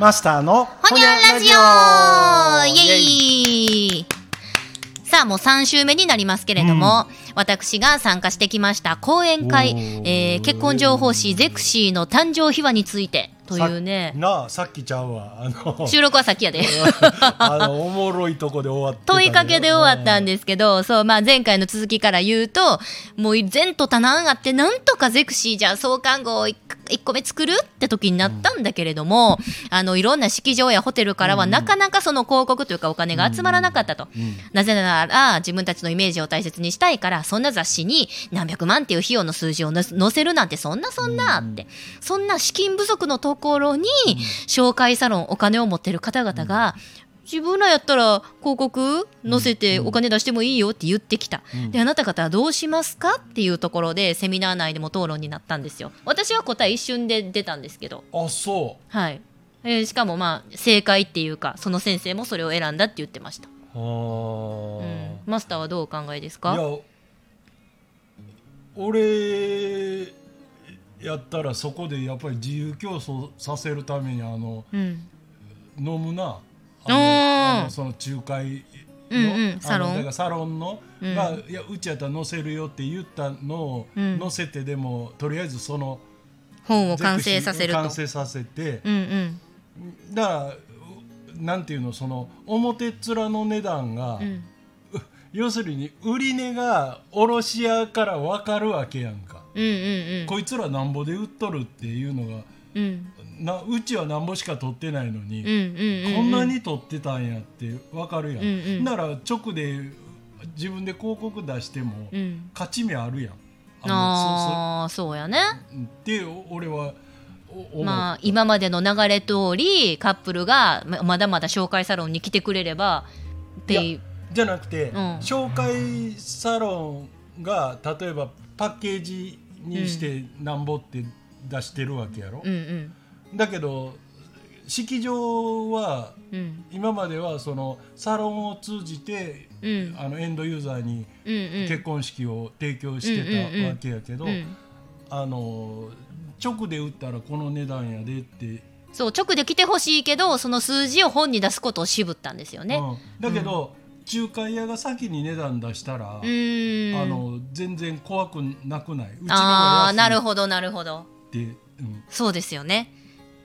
マスターのほにゃんラジオ。イエイ。さあもう3週目になりますけれども、私が参加してきました講演会、えー結婚情報誌ゼクシーの誕生秘話についてというね。さなあさっきちゃうわ。あの収録はさっきやで。あのおもろいとこで終わってたね問いかけで終わったんですけど、そう、まあ前回の続きから言うと、もう前途多難あって、なんとかゼクシーじゃ創刊号を1個目作るって時になったんだけれども、あの、いろんな式場やホテルからはなかなかその広告というかお金が集まらなかったと。なぜなら、自分たちのイメージを大切にしたいから、そんな雑誌に何百万っていう費用の数字をの載せるなんてそんなそんなって、そんな資金不足のところに、紹介サロンお金を持ってる方々が、自分らやったら広告載せてお金出してもいいよって言ってきた、であなた方はどうしますかっていうところでセミナー内でも討論になったんですよ。私は答え一瞬で出たんですけど。あそはい、えーしかもまあ正解っていうかその先生もそれを選んだって言ってました、うあー。うん、マスターはどうお考えですいかや俺やったらそこでやっぱり自由競争させるためにあのうん。飲むな。あのその仲介の,、うんうん。サロン。あのだからサロンの、うん。がいやうちやったら載せるよって言ったのをうん。載せてでも、とりあえずその本を完成させると。完成させて、うんうん。だからうなんていうのその表っ面の値段が、うん。要するに売り値が卸屋から分かるわけやんか、うんうんこいつらなんぼで売っとるっていうのがうん。なうちはなんぼしか取ってないのに、うんうんうんこんなに取ってたんやって分かるやん、うんうん。だから直で自分で広告出してもうん。勝ち目あるやん。ああそうやね。って俺はお思うまあ今までの流れ通りカップルがままだまだ紹介サロンに来てくれればペイいやじゃなくて、ん。紹介サロンが例えばパッケージにしてなんぼって出してるわけやろ、うん。うんだけど式場はうん。今まではそのサロンを通じて、うん。あのエンドユーザーに結婚式を提供してたわけやけど、うんあの直で売ったらこの値段やでって、そう直で来てほしいけどその数字を本に出すことを渋ったんですよね。うん。だけど、仲介屋が先に値段出したら、あの全然怖くなくない？うちの方あーなるがほどなるほど。安いって、うん。そうですよね。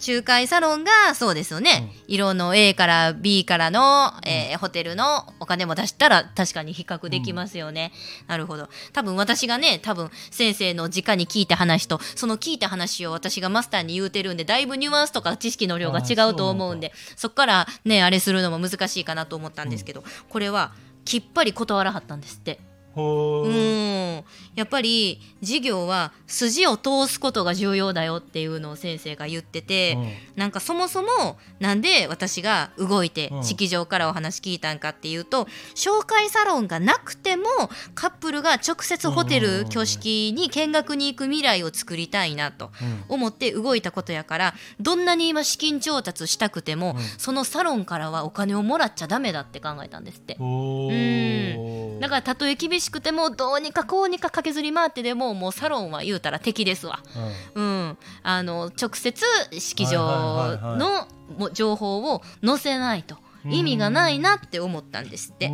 仲介サロンがそうですよね、色の A から B からの、えーホテルのお金も出したら確かに比較できますよね、なるほど。多分私がね多分先生の直に聞いた話とその聞いた話を私がマスターに言うてるんでだいぶニュアンスとか知識の量が違うと思うんでそこからねあれするのも難しいかなと思ったんですけど、これはきっぱり断らはったんですって。うん。やっぱり授業は筋を通すことが重要だよっていうのを先生が言ってて、なんかそもそもなんで私が動いてうん。式場からお話聞いたんかっていうと紹介サロンがなくてもカップルが直接ホテルうん。うんうんうん挙式に見学に行く未来を作りたいなとうん。思って動いたことやからどんなに今資金調達したくても、うん。そのサロンからはお金をもらっちゃダメだって考えたんですって。ほー。だからたとえ厳しくてもどうにかこうにか駆けずり回ってでももうサロンは言うたら敵ですわ。うん、あの直接式場のも情報を載せないと。意味がないなって思ったんですって。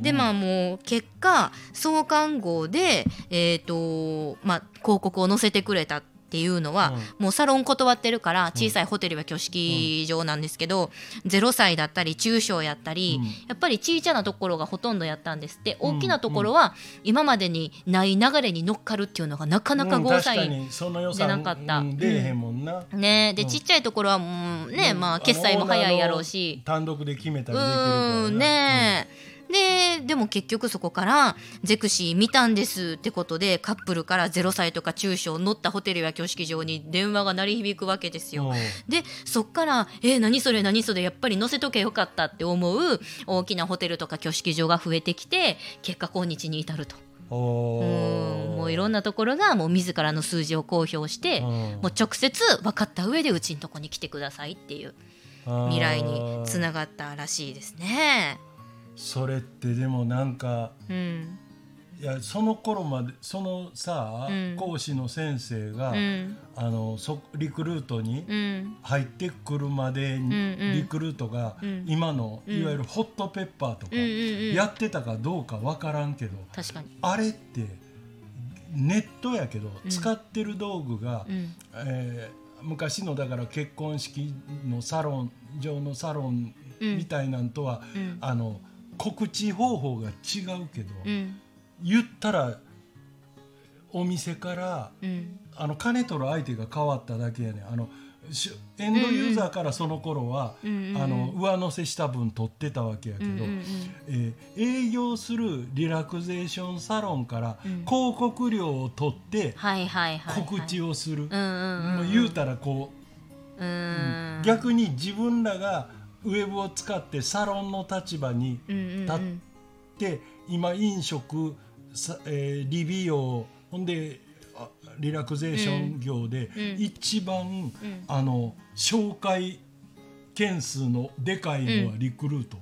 でまあもう結果創刊号で、えーとまあ、広告を載せてくれたっていうのは、もうサロン断ってるから小さいホテルや挙式場なんですけど、0歳だったり中小やったり、うん。やっぱり小さなところがほとんどやったんですって。うん。大きなところは今までにない流れに乗っかるっていうのがなかなかゴーサイン。にその予出算なかった。ね。で、うん。ちっちゃいところはもうね、うん。まあ決済も早いやろうし。単独で決めたうりできるからねえ、ででも結局そこからゼクシー見たんですってことでカップルから0歳とか中小乗ったホテルや挙式場に電話が鳴り響くわけですよ。でそっから「えー何それ何それやっぱり載せとけよかった」って思う大きなホテルとか挙式場が増えてきて結果今日に至ると。おうんもういろんなところがもう自らの数字を公表してうんもう直接分かった上でうちのとこに来てくださいっていう未来につながったらしいですね。それってでもなんかうん。いやその頃までそのさ、うん。講師の先生が、うん。あのそリクルートにうん。入ってくるまでに、うんうん。リクルートが、うん。今のうん。いわゆるホットペッパーとか、やってたかどうかわからんけど確かに。あれってネットやけど、うん。使ってる道具が、うん。えー昔のだから結婚式のサロン上のサロンみたいなんとは、うん。あの告知方法が違うけど、うん。言ったらお店からうん。あの金取る相手が変わっただけやねん。あのしエンドユーザーからその頃は、うんうんあの上乗せした分取ってたわけやけど、えー営業するリラクゼーションサロンからうん。広告料を取って告知をする、言うたらこうう、ん。逆に自分らがウェブを使ってサロンの立場に立って今飲食、さえー理美容ほんであリラクゼーション業でうん。一番、うん。あの紹介件数のでかいのはリクルート、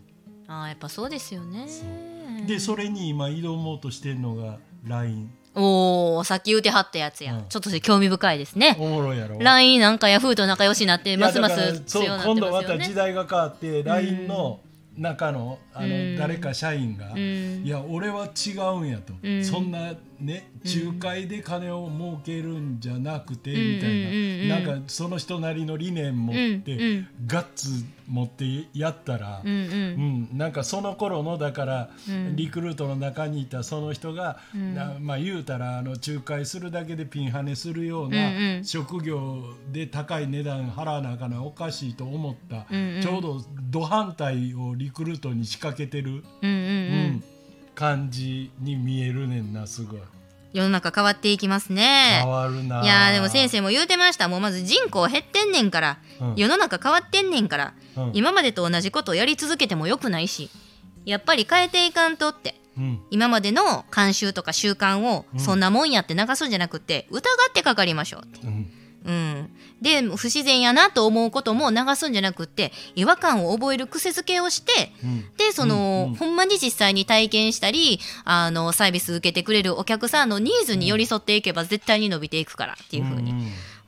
ああやっぱそうですよね。でそれに今挑もうとしてるのが LINE おおさっき言うてはったやつや、うん。ちょっとそれ興味深いですね。おもろいやろ。LINE なんかヤフーと仲良しになっていやます。まだからすそう強くなって今度ますよね。また時代が変わって LINE の中のあのうん。誰か社員が、うん。いや俺は違うんやと、うん。そんなね仲介で金を儲けるんじゃなくて、うんみたいな、なんかその人なりの理念持って、ガッツ持ってやったら、うんなんかその頃のだから、うん。リクルートの中にいたその人が、まあ言うたらあの仲介するだけでピンハネするような職業で高い値段払わなあかんのはおかしいと思った、ちょうどド反対をリクルートに仕掛けてる、うん感じに見えるねんなすごい。世の中変わっていきますね。変わるな。いいやーでも先生も言うてました。もうまず人口減ってんねんから、うん。世の中変わってんねんから、うん。今までと同じことをやり続けてもよくないしやっぱり変えていかんとって。うん。今までの慣習とか習慣をうん。そんなもんやって流すんじゃなくて疑ってかかりましょう。ってうん。うん、で不自然やなと思うことも流すんじゃなくって違和感を覚える癖づけをしてうん。でその、うんうんほんまに実際に体験したりあのサービス受けてくれるお客さんのニーズに寄り添っていけば絶対に伸びていくからっていうふうに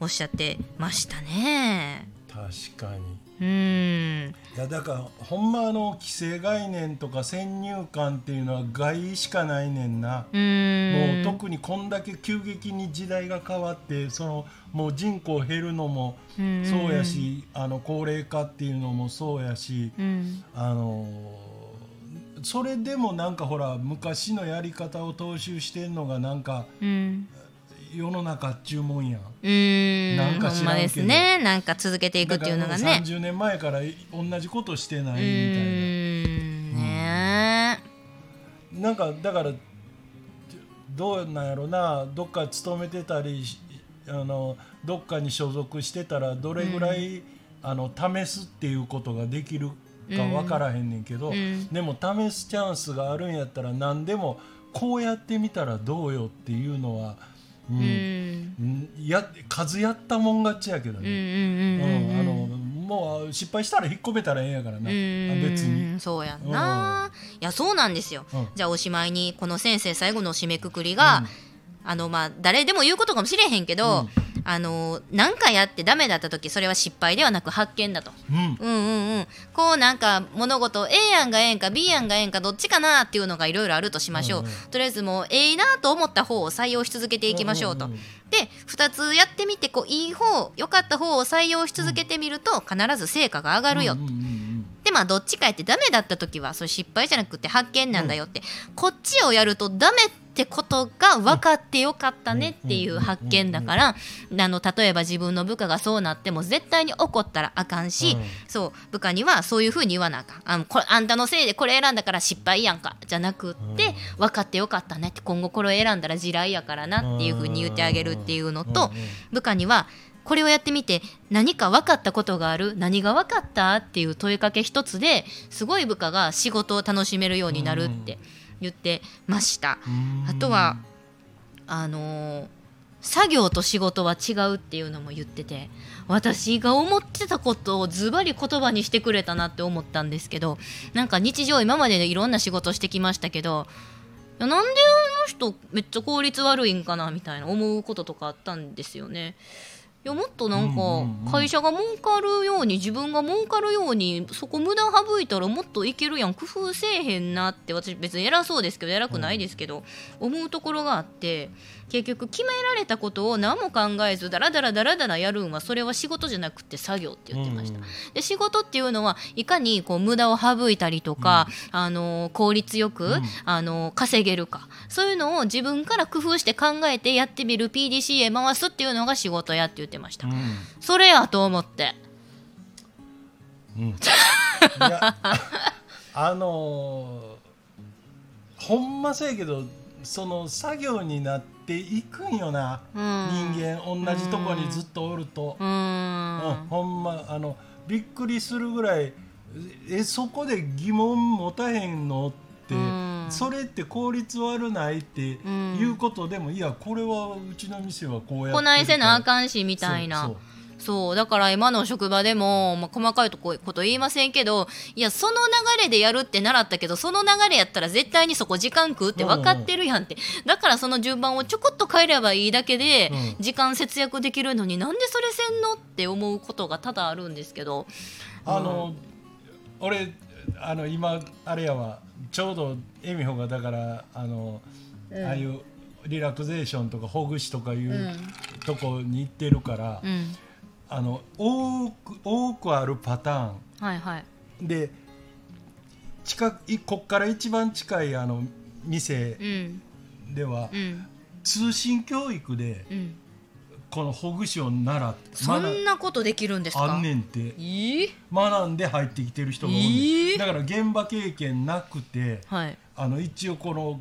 おっしゃってましたね。確かにうん。いやだからほんまあの既成概念とか先入観っていうのは害しかないねんな、うん。もう特にこんだけ急激に時代が変わってそのもう人口減るのもうん。そうやし、あの高齢化っていうのもそうやし、うん。あのそれでもなんかほら昔のやり方を踏襲してんのがなんかうん世の中っちゅうもんやん。うん。なんかほんですね。なんか続けていくっていうのがね。30年前から同じことしてなういみたいな。ん。ね。なんかだからどうなんやろな。どっか勤めてたりしあのどっかに所属してたらどれぐらい、あの試すっていうことができるか分からへんねんけど、うん。でも試すチャンスがあるんやったら何でもこうやってみたらどうよっていうのは、ううん。んうん。や数やったもん勝ちやけどうんうんね、もう失敗したら引っ込めたらええんやからな、うん。別に。そうやんな、いやそうなんですよ、うん。じゃあおしまいにこの先生最後の締めくくりが、あのまあ誰でも言うことかもしれへんけど、うんあの何かやってダメだった時それは失敗ではなく発見だと。うん。うんうんうん、こうなんか物事 A 案がええんか B 案がええんかどっちかなっていうのがいろいろあるとしましょう、うんうん。とりあえずもうええなと思った方を採用し続けていきましょうと、うんうんうん。で2つやってみてこういい方良かった方を採用し続けてみると必ず成果が上がるよ、うんうんうんでまあどっちかやってダメだった時はそれ失敗じゃなくて発見なんだよって、こっちをやるとダメってことが分かってよかったねっていう発見だからあの例えば自分の部下がそうなっても絶対に怒ったらあかんし、うん。そう部下にはそういうふうに言わなあかん。あのこれあんたのせいでこれ選んだから失敗やんかじゃなくって、分かってよかったねって今後これを選んだら地雷やからなっていうふうに言ってあげるっていうのと、うんうん部下にはこれをやってみて何か分かったことがある？何が分かった？っていう問いかけ一つですごい部下が仕事を楽しめるようになるって言ってました。うんあとはあのー作業と仕事は違うっていうのも言ってて私が思ってたことをズバリ言葉にしてくれたなって思ったんですけどなんか日常今までいろんな仕事してきましたけどなんであの人めっちゃ効率悪いんかなみたいな思うこととかあったんですよね。いやもっとなんか会社が儲かるように自分が儲かるようにそこ無駄省いたらもっといけるやん。工夫せえへんなって私別に偉そうですけど偉くないですけど、思うところがあって結局決められたことを何も考えずダラダラダラダラやるんはそれは仕事じゃなくて作業って言ってました。で仕事っていうのはいかにこう無駄を省いたりとか、あの効率よく、うん。あの稼げるか。そういうのを自分から工夫して考えてやってみる PDCA 回すっていうのが仕事やって言ってました、うん。それやと思って。あのーほんまそうやけどその作業になっていくんよな、うん。人間。同じとこにずっとおると。う、ーん。うんほんまあのびっくりするぐらいえそこで疑問持たへんのって、うん。それって効率悪ないっていうことでも、いやこれはうちの店はこうやってるこないせなあんかんしみたいな。そうそうだから今の職場でも、まあ、細かいとここと言いませんけどいやその流れでやるって習ったけどその流れやったら絶対にそこ時間食うって分かってるやんって、だからその順番をちょこっと変えればいいだけで、うん。時間節約できるのになんでそれせんのって思うことが多々あるんですけど。あの、俺あの今あれやわ。ちょうど恵美穂がだからあの、ああいうリラクゼーションとかほぐしとかいううとこに行ってるから、うんあの多く多くあるパターはいはい。ンで近くいこっから一番近いあの店うん。では、うん。通信教育でうん。このほぐしを習ってそんなことできるんですか？あんねんって。いい？学んで入ってきてる人が多い、えーだから現場経験なくてはい。あの一応この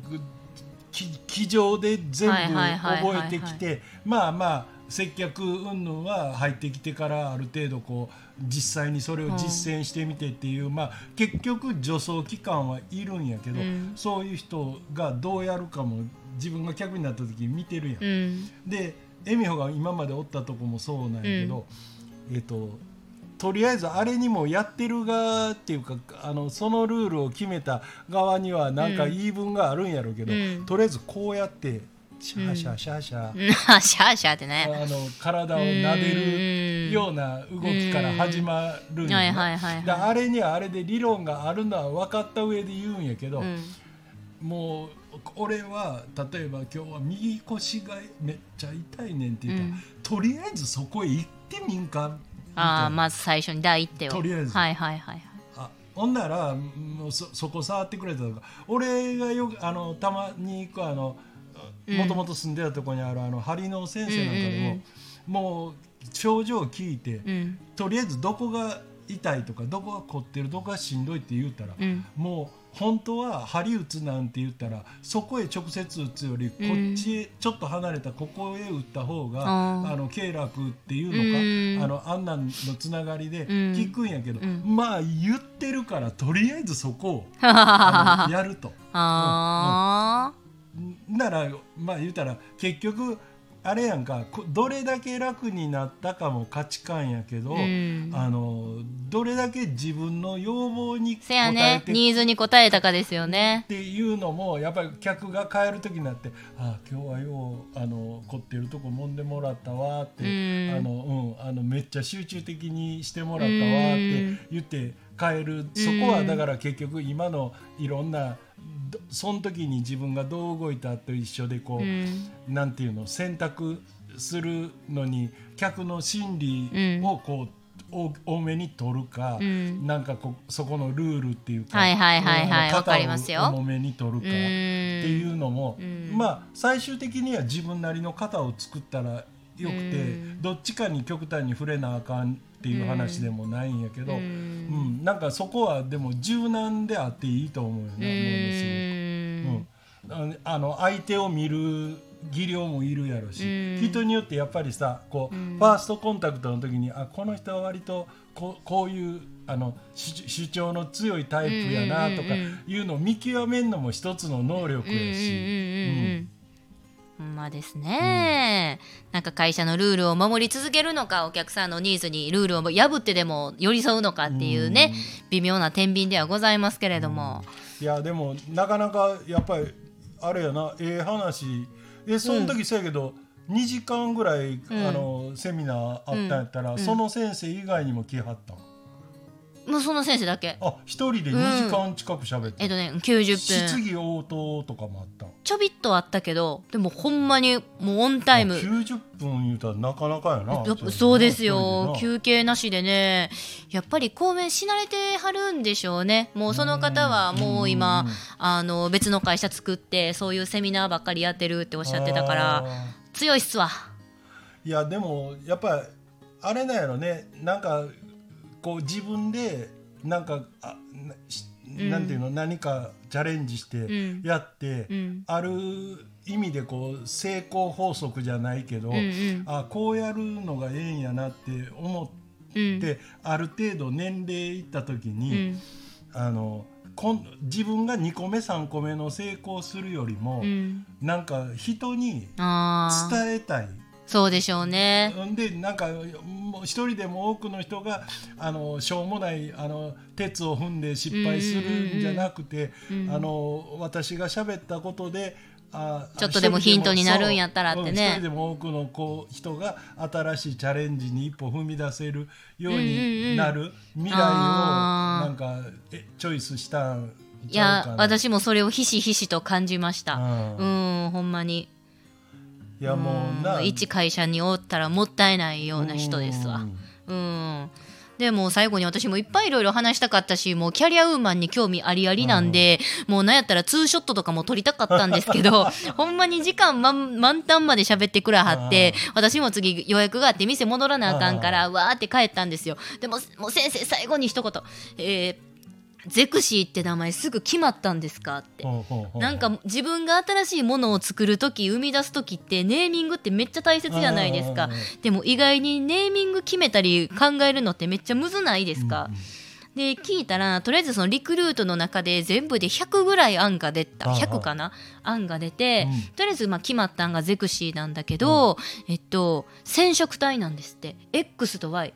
机上で全部覚えてきてまあまあ接客云々は入ってきてからある程度こう実際にそれを実践してみてっていう、まあ結局助走期間はいるんやけど、うん。そういう人がどうやるかも自分が客になった時に見てるやん。うん。で恵美穂が今までおったとこもそうなんやけど、えっ、ととりあえずあれにもやってる側っていうかあのそのルールを決めた側にはなんかうん。言い分があるんやろうけど、うん。とりあえずこうやってシャーシャーシャーシャー、うん。あ シャーシャーってね。あの体を撫でるような動きから始まるんや。はいねはいはい。あれにはあれで理論があるのは分かった上で言うんやけど、いうん。もう俺は例えば今日は右腰がめっちゃ痛いねんって言ったら、うん。とりあえずそこへ行ってみんかああまず最初に第一手を。とりあえず。はいはいはいはい。あほんならもうそそこ触ってくれたとか。俺がよくあのたまに行くあのうんもともと住んでたとこにあるあの針の先生なんかでも、もう症状を聞いて、うん。とりあえずどこが痛いとかどこが凝ってるどこがしんどいって言うたら、うん。もう本当は針打つなんて言ったらそこへ直接打つよりこっちへちょっと離れたここへ打った方が、あの経絡っていうのか、うん。あのあんなんのつながりでん。聞くんやけど、うん。まあ言ってるからとりあえずそこを やると。あならまあ言うたら結局あれやんかこどれだけ楽になったかも価値観やけど、うん。あのどれだけ自分の要望に応せやえねてニーズに応えたかですよね。っていうのもやっぱり客が帰る時になって「あ今日はようあの凝ってるとこ揉んでもらったわ」って、うん。あのうん、あのめっちゃ集中的にしてもらったわって言って帰る、そこはだから結局今のいろんなどその時に自分がどう動いたと一緒でこう、うん。なんていうの選択するのに客の心理をこう、お多めに取るか、うん。なんかこうそこのルールっていうか、はいはいはいはいあのわかりますよ。型を重めに取るかっていうのも、うん。まあ最終的には自分なりの型を作ったらよくて、うん。どっちかに極端に触れなあかんっていう話でもないんやけど、ううん。んなんかそこはでも柔軟であっていいと思うよね、ものすごく。うん。あの相手を見る技量もいるやろし、うん。人によってやっぱりさこう、うん。ファーストコンタクトの時にあこの人は割とこうこういうあの主主張の強いタイプやなとかいうのを見極めるのも一つの能力やし、ほんまですね、なんか会社のルールを守り続けるのかお客さんのニーズにルールを破ってでも寄り添うのかっていうね、微妙な天秤ではございますけれども、いやでもなかなかやっぱりあれやなええ話。えその時そうやけど、2時間ぐらい、うん。あのセミナーあったんやったら、ん。その先生以外にも来はったん？もうその先生だけ。あ一人で2時間近く喋って、えっとね90分。質疑応答とかもあった。んちょびっとあったけどでもほんまにもうオンタイム。あ90分言うたらなかなかやな。そうですよ。休憩なしでね。やっぱり講演し慣れてはるんでしょうね。もうその方はもう今うん。あの別の会社作ってそういうセミナーばっかりやってるっておっしゃってたからあ強いっすわ。ーいやでもやっぱあれなんやろね。なんかこう自分でなんかあななんていうの、何かチャレンジしてん。やって、うん。ある意味でこう成功法則じゃないけど、うんうん。あこうやるのがええんやなって思っうん。て、ある程度年齢いった時うに、ん。あのこん自分が2個目3個目の成功するよりも、うん。なんか人に伝えたい。そうでしょうね。んでなんかもう一人でも多くの人があのしょうもないあの鉄を踏んで失敗するんじゃなくて、うんあの私が喋ったことであちょっとでもヒントになるんやったらってね。一人でも多くのこう人が新しいチャレンジに一歩踏み出せるようになる未来をなんかえチョイスしたんいや私もそれをひしひしと感じました。うん。うんほんまにいやもう一会社におったらもったいないような人ですわ。うん。うん。でもう最後に私もいっぱいいろいろ話したかったしもうキャリアウーマンに興味ありありなんで、もうなんやったらツーショットとかも撮りたかったんですけど ほんまに時間満満タンまで喋ってくらはって私も次予約があって店戻らなあかんからわーって帰ったんですよ。でももう先生最後に一言「えーゼクシーって名前すぐ決まったんですか?」って。なんか自分が新しいものを作る時生み出す時ってネーミングってめっちゃ大切じゃないですか。うんうんうんでも意外にネーミング決めたり考えるのってめっちゃむずないですか、で聞いたらとりあえずそのリクルートの中で全部で100ぐらい案が出た。ああ100かな？案が出て、うん。とりあえずまあ決まった案がゼクシーなんだけど、えっと染色体なんですって。X と Y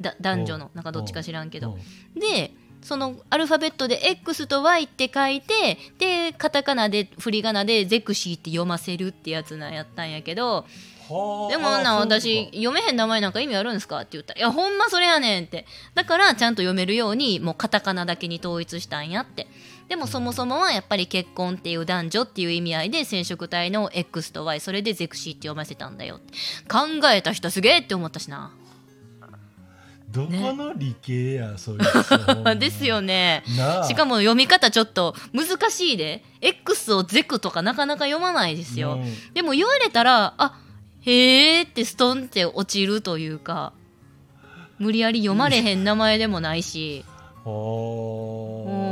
だ男女の。なんかどっちか知らんけど、でそのアルファベットで X と Y って書いてでカタカナで振り仮名でゼクシーって読ませるってやつなんやったんやけどはあでもな私読めへん名前なんか意味あるんですか？って言ったら「いやほんまそれやねん」って。だからちゃんと読めるようにもうカタカナだけに統一したんやって。でもそもそもはやっぱり結婚っていう男女っていう意味合いで染色体の X と Y それでゼクシーって読ませたんだよって。考えた人すげえって思ったしなどこの理系や、そういう人 ですよね。しかも読み方ちょっと難しいで。X をゼクとかなかなか読まないですよ、うん。でも言われたらあへーってストンって落ちるというか無理やり読まれへん名前でもないし。おうん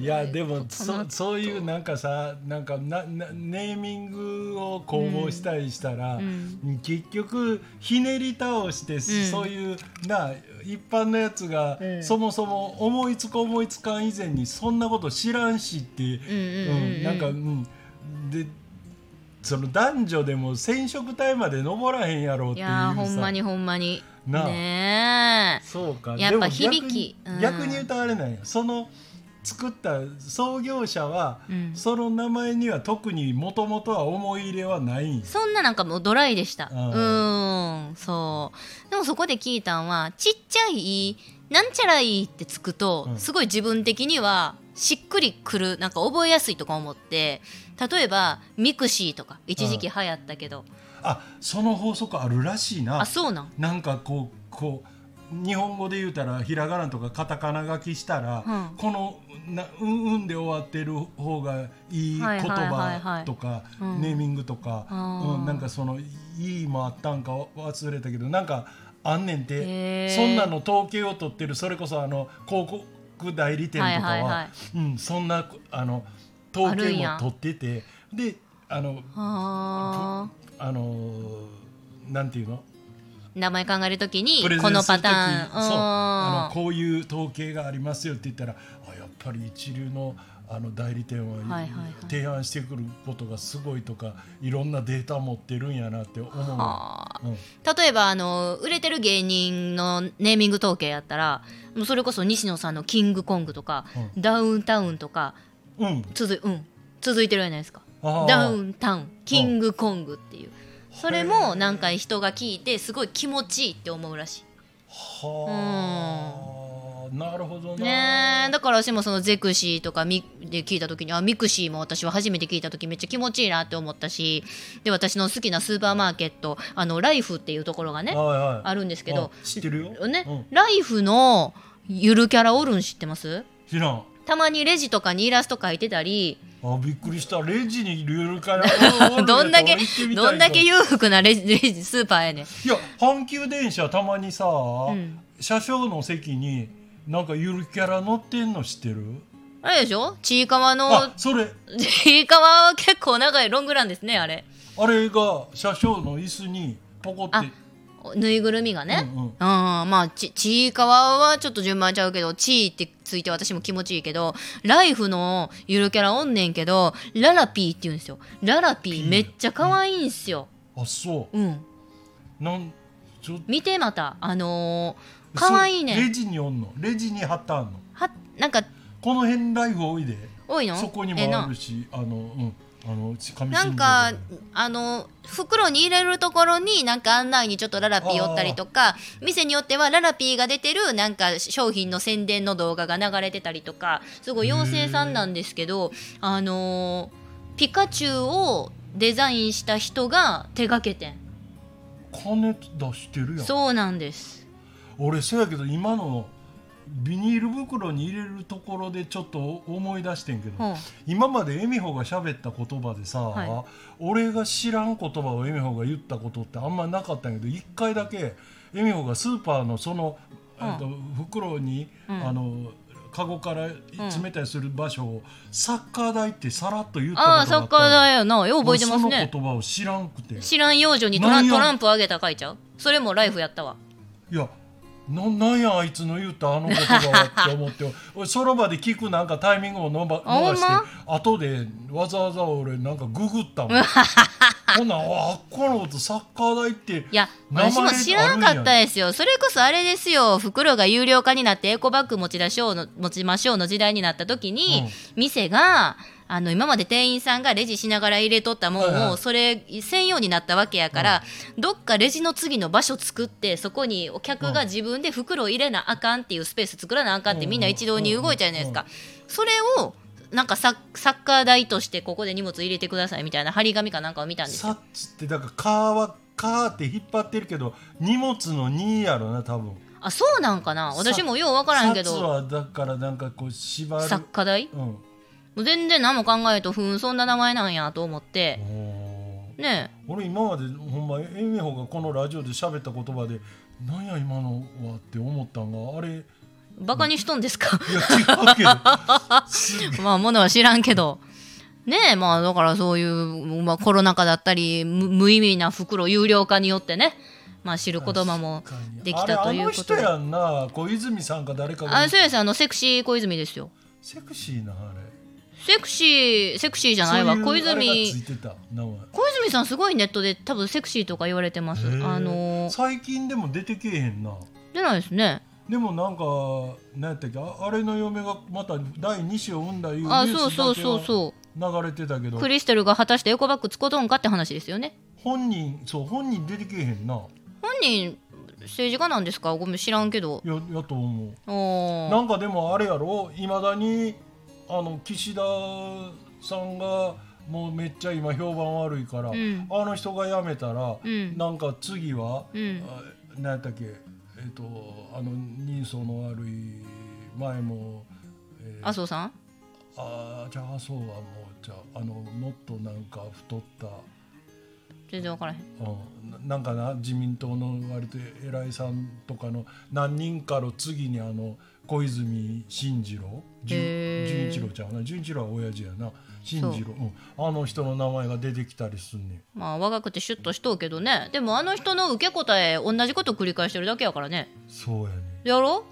いやでもそそういうなんかさなんかななネーミングを公募したりしたら、うん。結局ひねり倒して、そういうな一般のやつが、うん。そもそも思いつく思いつかん以前にそんなこと知らんしって、うんうんうんうん。なんかうん。でその男女でも染色体まで登らへんやろうっていいうさ。やーほんまにほんまに。ねえ。そうか。やっぱでも逆に響き。うん。逆に言うとあれなんやその作った創業者は、うん。その名前には特にもともとは思い入れはないそんななんかもうドライでした。ううんそう。でもそこで聞いたんはちっちゃいなんちゃらいってつくと、うん。すごい自分的にはしっくりくるなんか覚えやすいとか思って。例えばミクシーとか一時期流行ったけど、あその法則あるらしいな。あそうなん？なんかこうこう日本語で言うたらひらがなとかカタカナ書きしたら、うん。このなうんうんで終わってる方がいい言葉とか、うん。ネーミングとか、うん、なんかそのいいもあったんか忘れたけどなんかあんねんて。そんなの統計を取ってる。それこそあの広告代理店とかは,、うん、そんなあの統計も取ってて。であのああのなんていうの？ー名前考えるときに。このパターン。そう。あのうん。こういう統計がありますよって言ったらぱり一流のあの代理店は、提案してくることがすごいとかいろんなデータ持ってるんやなって思う。はあ。うん。例えばあの売れてる芸人のネーミング統計やったらもうそれこそ西野さんの「キングコング」とか、ダウンタウンとかうん、続いうん。続いてるじゃないですか。ダウンタウンキングコングっていう。それもなんか人が聞いてすごい気持ちいいって思うらしい。はあ、なるほどな。ねえだから私もそのゼクシーとかミで聞いた時にあミクシーも私は初めて聞いた時めっちゃ気持ちいいなって思ったしで私の好きなスーパーマーケットあのライフっていうところがねはいはい。あるんですけどあ知ってるよ。ね、うんライフのゆるキャラおるん知ってます？知らん。たまにレジとかにイラスト描いてたりあ、びっくりした。レジにいるから。どんだけどんだけ裕福なレジレジスーパーやねんいや、阪急電車たまにさ、ん車掌の席に。なんかゆるキャラ乗ってんの知ってる？あれでしょ？ちいかわのあ、それ。ちいかわは結構長いロングランですねあれあれが車掌の椅子にポコって。ぬいぐるみがね、うんうんうんまあちちいかわはちょっと順番ちゃうけどちいってついて私も気持ちいいけどライフのゆるキャラおんねんけどララピーって言うんですよララピピーーめっちゃ可愛いんすよあ、そうんう。なん。ちょ。見てまたあのー、可愛いね。レジにおんの？レジに貼ってあんの？はなんかこの辺ライフ多いで。多いの？そこにもあるし、あの、うん、あの、紙なんかあの袋に入れるところになんか案内にちょっとララピーおったりとか店によってはララピーが出てるなんか商品の宣伝の動画が流れてたりとかすごい妖精さんなんですけどあのーピカチュウをデザインした人が手がけてん。金出してるやん。そうなんです俺そうやけど今のビニール袋に入れるところでちょっと思い出してんけど、ほう今まで恵美穂が喋った言葉でさ、はい。俺が知らん言葉を恵美穂が言ったことってあんまなかったんやけど一回だけ恵美穂がスーパーのその、うん。と袋に、うん。あのカゴから詰めたりする場所を、サッカー台ってさらっと言ったことあがあった。あサッカーだよな。よう覚えてます俺ねその言葉を知らんくて。知らん幼女にトラトランプあげた書いちゃう？それもライフやったわ。いやななんやあいつの言ったあの言葉はって思って。俺 その場で聞くなんかタイミングをのばして後でわざわざ俺なんかググったもん。ほんなんああっこのことサッカー台っていや私も知らんかったですよ。それこそあれですよ。袋が有料化になってエコバッグ持ち出しょうの持ちましょうの時代になった時に、うん。店があの今まで店員さんがレジしながら入れとったもんを、それ専用になったわけやから、どっかレジの次の場所作ってそこにお客が自分で袋を入れなあかんっていうスペース作らなあかんってみんな一堂に動いちゃうじゃないですか、それをなんかサッサッカー台としてここで荷物入れてくださいみたいな張り紙かなんかを見たんですよ。サッツってだからカーはカーって引っ張ってるけど荷物の2やろな多分。あそうなんかな。私もよう分からんけサツどはだからなんかこう縛る。作家代うんもう全然何も考えとふんそんな名前なんやと思って。ね俺今までほんまエミホがこのラジオで喋った言葉でなんや今のはって思ったんがあれいバカにしとんですか？や違うけど。すげえまあものは知らんけど。ねえまあだからそういう、まあ、コロナ禍だったり無無意味な袋有料化によってね。まあ知る言葉もできたということで。あの人やんな。小泉さんか誰かが。あそうです。あのセクシー小泉ですよ。セクシーなあれセクシーセクシーじゃないわ。小泉。小泉さんすごいネットで多分セクシーとか言われてます。あのー最近でも出てけえへんな。出ないですね。でもなんか何やったっけああれの嫁がまた第2子を産んだいうあーそうそうそう。そ流れてたけど。うクリステルが果たしてエコバッグつことんかって話ですよね。本人そう本人出てけえへんな。本人政治家なんですか？ごめん知らんけど。ややと思う。なんかでもあれやろ？いまだにあの岸田さんがもうめっちゃ今評判悪いから、うん。あの人が辞めたら、うん。なんか次は、うん。あ何やったっけえっ、とあの人相の悪い前も、えー麻生さん？あーじゃあ麻生はもうじゃああのもっとなんか太った。全然分からへん。うん。ななんかな自民党の割と偉いさんとかの何人かの次にあの小泉進次郎純一郎ちゃうな？純一郎は親父やな。進次郎、う。ん、あの人の名前が出てきたりすんねん。まあ若くてシュッとしとうけどね。でもあの人の受け答え同じこと繰り返してるだけやからね。そうやね。やろ？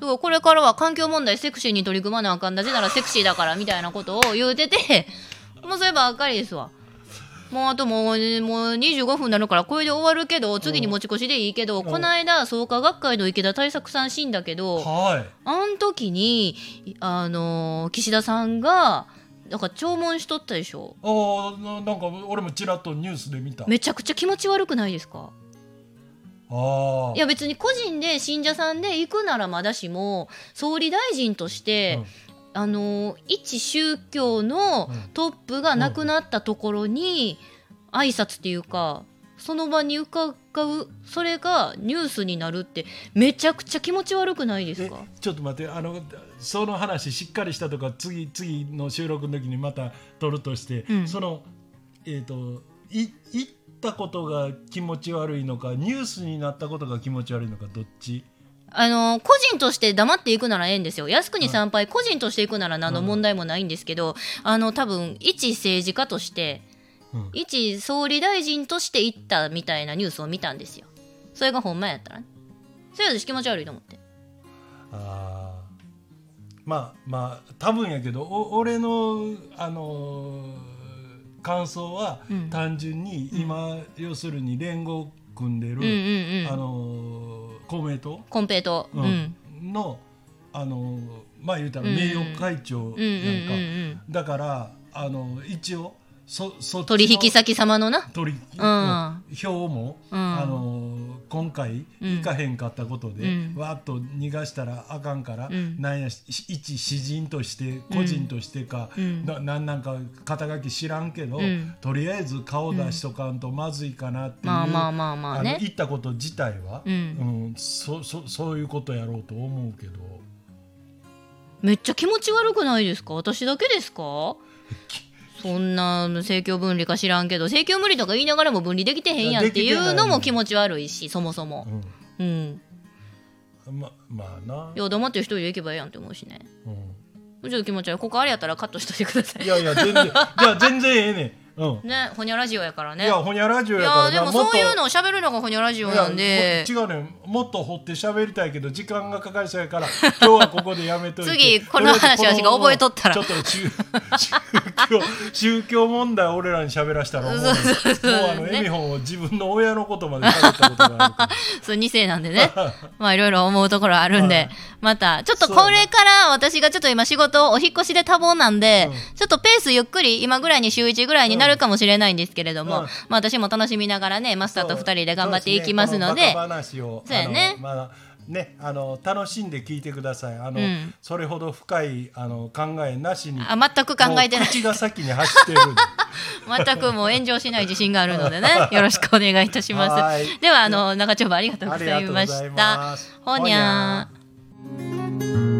だからこれからは環境問題セクシーに取り組まなあかんなぜならセクシーだからみたいなことを言うててもうそればっかりですわもうあともうもう25分になるからこれで終わるけど次に持ち越しでいいけど、ん。この間創価学会の池田大作さん死んだけど、はい。あん時にあの岸田さんがだから弔問しとったでしょ？ああななんか俺もちらっとニュースで見た。めちゃくちゃ気持ち悪くないですか？ああいや別に個人で信者さんで行くならまだしも総理大臣として、あの一宗教のうん。トップが亡くなったところに挨拶っていうかその場に伺うそれがニュースになるってめちゃくちゃ気持ち悪くないですえかちょっと待ってあのその話しっかりしたとか次次の収録の時にまた取るとして、うん。そのえっ、とい言ったことが気持ち悪いのかニュースになったことが気持ち悪いのかどっち？あの個人として黙っていくならええんですよ。靖国参拝個人としていくなら何の問題もないんですけど、あの多分一政治家としてうん。一総理大臣として行ったみたいなニュースを見たんですよ。それがほんまやったらね。それ私気持ち悪いと思って。あー。まあまあ多分やけどお俺のあのー感想はうん。単純に今、要するに連合組んでる、うんうんうん。あのー公明党？コンペイトうん、うん。のあのまあ言うたらうん名誉会長やんか、うんうんうんうん。だからあの一応そそ取引先様のな？取うんうん。票も、うん。あの今回うん。行かへんかったことで、うん。わーっと逃がしたらあかんから、うん。なんやし一詩人として個人としてか、うん。ななんなんか肩書き知らんけど、うん。とりあえず顔出しとかんとまずいかなっていう、まあまあまあまあのね言ったこと自体は、うん。うんそそそういうことやろうと思うけど。めっちゃ気持ち悪くないですか？私だけですか？そんな政教分離か知らんけど政教分離とか言いながらも分離できてへんやんっていうのも気持ち悪いしそもそも。うん。うん、ままあな。いや黙って一人で行けばええやんって思うしね。うん。ちょっと気持ち悪い。ここあれやったらカットしといてください。いやいや全然じゃあ全然ええねん、うん。ねほにゃラジオやからね。いやほにゃラジオいやからやでもそういうのを喋るのがほにゃラジオなんで。違うねん。もっと掘って喋りたいけど時間がかかりそうやから今日はここでやめといて。次この話私が覚えとったら。ちょっと宗宗教 宗教問題俺らに喋らしたら思うねん。そうそうそうもうあのねエミホンを自分の親のことまで喋ったことがあるから。そう2世なんでね。まあいろいろ思うところあるんで、はい。またちょっとこれから私がちょっと今仕事お引っ越しで多忙なんで、うん。ちょっとペースゆっくり今ぐらいに週1ぐらいになるかもしれないんですけれども、うん。まあ私も楽しみながらねマスターと2人で頑張っていきますので。そうやね。まあねあの楽しんで聞いてください。あの、うん。それほど深いあの考えなしにあ全く考えてない。口が先に走ってる。全くもう炎上しない自信があるのでね。よろしくお願いいたしまはい。すではあの長丁場ありがとうございました。ほにゃー